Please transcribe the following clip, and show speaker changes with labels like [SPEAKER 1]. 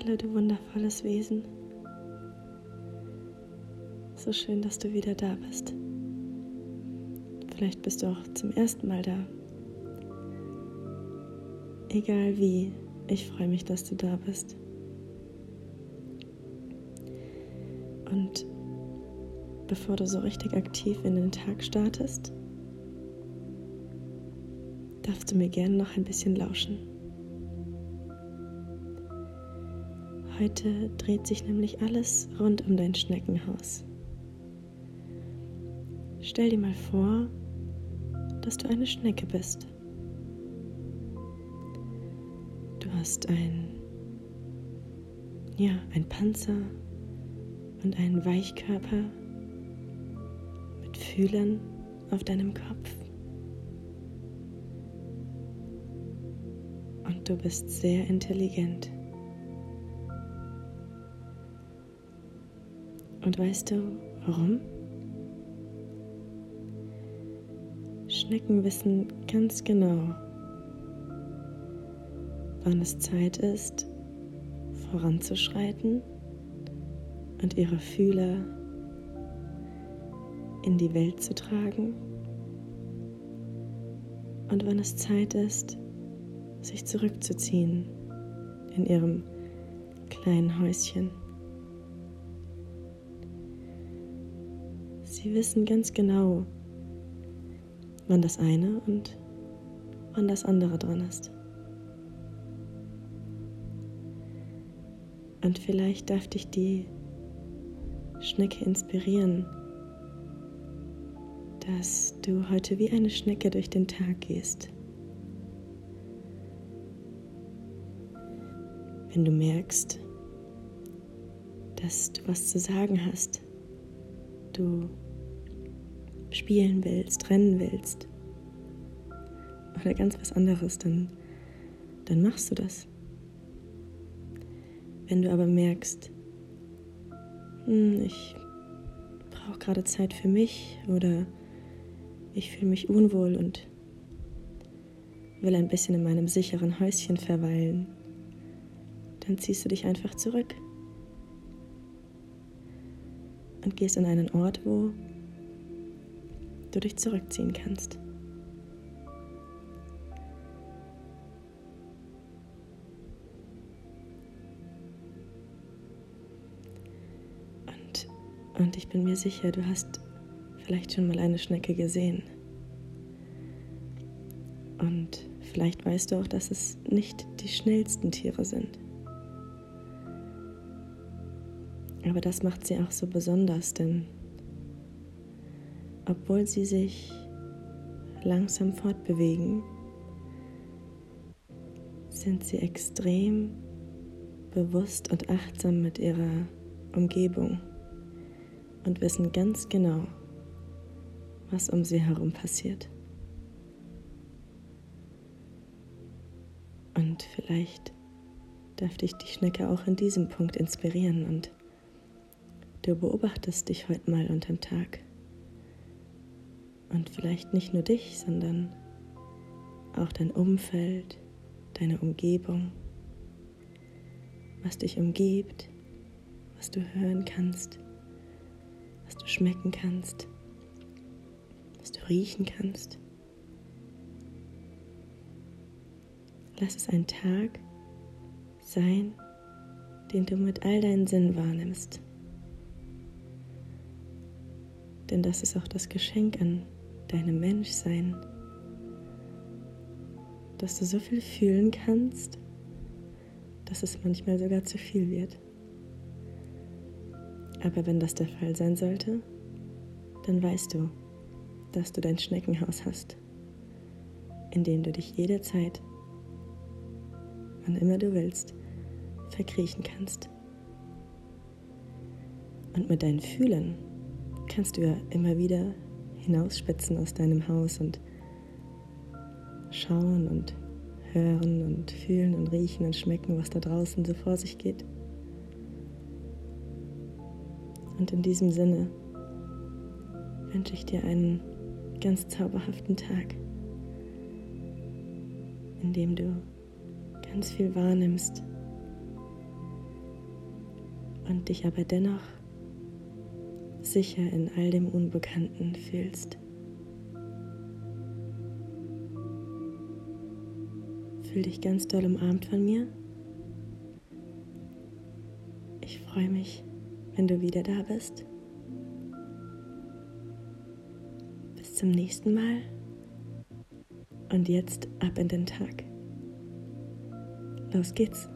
[SPEAKER 1] Hallo, du wundervolles Wesen. So schön, dass du wieder da bist. Vielleicht bist du auch zum ersten Mal da. Egal wie, ich freue mich, dass du da bist. Und bevor du so richtig aktiv in den Tag startest, darfst du mir gerne noch ein bisschen lauschen. Heute dreht sich nämlich alles rund um dein Schneckenhaus. Stell dir mal vor, dass du eine Schnecke bist. Du hast ein, ja, ein Panzer und einen Weichkörper mit Fühlern auf deinem Kopf. Und du bist sehr intelligent. Und weißt du, warum? Schnecken wissen ganz genau, wann es Zeit ist, voranzuschreiten und ihre Fühler in die Welt zu tragen und wann es Zeit ist, sich zurückzuziehen in ihrem kleinen Häuschen. Sie wissen ganz genau, wann das eine und wann das andere dran ist. Und vielleicht darf dich die Schnecke inspirieren, dass du heute wie eine Schnecke durch den Tag gehst. Wenn du merkst, dass du was zu sagen hast, du spielen willst, rennen willst oder ganz was anderes, dann, dann machst du das. Wenn du aber merkst, hm, ich brauche gerade Zeit für mich oder ich fühle mich unwohl und will ein bisschen in meinem sicheren Häuschen verweilen, dann ziehst du dich einfach zurück und gehst an einen Ort, wo du dich zurückziehen kannst. Und, und ich bin mir sicher, du hast vielleicht schon mal eine Schnecke gesehen. Und vielleicht weißt du auch, dass es nicht die schnellsten Tiere sind. Aber das macht sie auch so besonders, denn obwohl sie sich langsam fortbewegen, sind sie extrem bewusst und achtsam mit ihrer Umgebung und wissen ganz genau, was um sie herum passiert. Und vielleicht darf dich die Schnecke auch in diesem Punkt inspirieren und du beobachtest dich heute mal unterm Tag. Und vielleicht nicht nur dich, sondern auch dein Umfeld, deine Umgebung, was dich umgibt, was du hören kannst, was du schmecken kannst, was du riechen kannst. Lass es ein Tag sein, den du mit all deinen Sinnen wahrnimmst. Denn das ist auch das Geschenk an deinem Menschsein, dass du so viel fühlen kannst, dass es manchmal sogar zu viel wird. Aber wenn das der Fall sein sollte, dann weißt du, dass du dein Schneckenhaus hast, in dem du dich jederzeit, wann immer du willst, verkriechen kannst. Und mit deinen Fühlen kannst du ja immer wieder hinausspitzen aus deinem Haus und schauen und hören und fühlen und riechen und schmecken, was da draußen so vor sich geht. Und in diesem Sinne wünsche ich dir einen ganz zauberhaften Tag, in dem du ganz viel wahrnimmst, und dich aber dennoch sicher in all dem Unbekannten fühlst. Fühl dich ganz doll umarmt von mir. Ich freue mich, wenn du wieder da bist. Bis zum nächsten Mal. Und jetzt ab in den Tag. Los geht's.